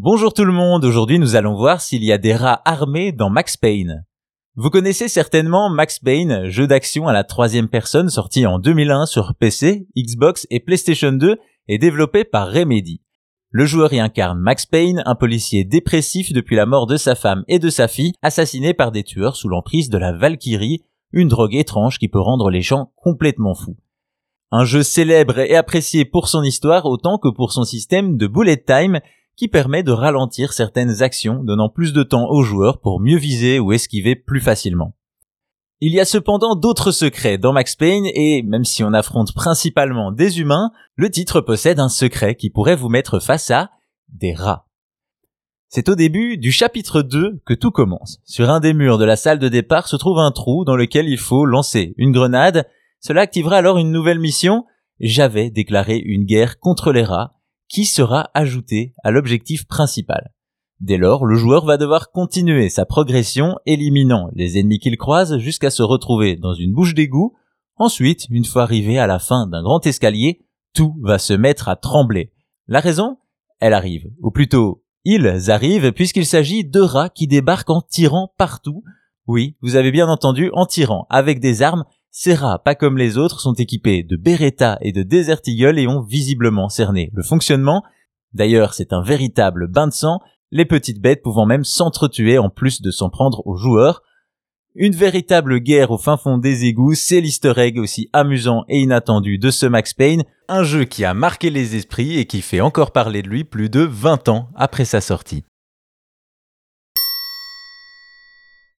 Bonjour tout le monde, aujourd'hui nous allons voir s'il y a des rats armés dans Max Payne. Vous connaissez certainement Max Payne, jeu d'action à la troisième personne sorti en 2001 sur PC, Xbox et PlayStation 2 et développé par Remedy. Le joueur y incarne Max Payne, un policier dépressif depuis la mort de sa femme et de sa fille, assassiné par des tueurs sous l'emprise de la Valkyrie, une drogue étrange qui peut rendre les gens complètement fous. Un jeu célèbre et apprécié pour son histoire autant que pour son système de bullet time qui permet de ralentir certaines actions, donnant plus de temps aux joueurs pour mieux viser ou esquiver plus facilement. Il y a cependant d'autres secrets dans Max Payne et même si on affronte principalement des humains, le titre possède un secret qui pourrait vous mettre face à des rats. C'est au début du chapitre 2 que tout commence. Sur un des murs de la salle de départ se trouve un trou dans lequel il faut lancer une grenade. Cela activera alors une nouvelle mission. J'avais déclaré une guerre contre les rats qui sera ajouté à l'objectif principal. Dès lors, le joueur va devoir continuer sa progression, éliminant les ennemis qu'il croise jusqu'à se retrouver dans une bouche d'égout. Ensuite, une fois arrivé à la fin d'un grand escalier, tout va se mettre à trembler. La raison? Elle arrive. Ou plutôt, ils arrivent puisqu'il s'agit de rats qui débarquent en tirant partout. Oui, vous avez bien entendu, en tirant avec des armes ces rats, pas comme les autres, sont équipés de Beretta et de Desert et ont visiblement cerné le fonctionnement. D'ailleurs, c'est un véritable bain de sang, les petites bêtes pouvant même s'entretuer en plus de s'en prendre aux joueurs. Une véritable guerre au fin fond des égouts, c'est l'easter egg aussi amusant et inattendu de ce Max Payne, un jeu qui a marqué les esprits et qui fait encore parler de lui plus de 20 ans après sa sortie.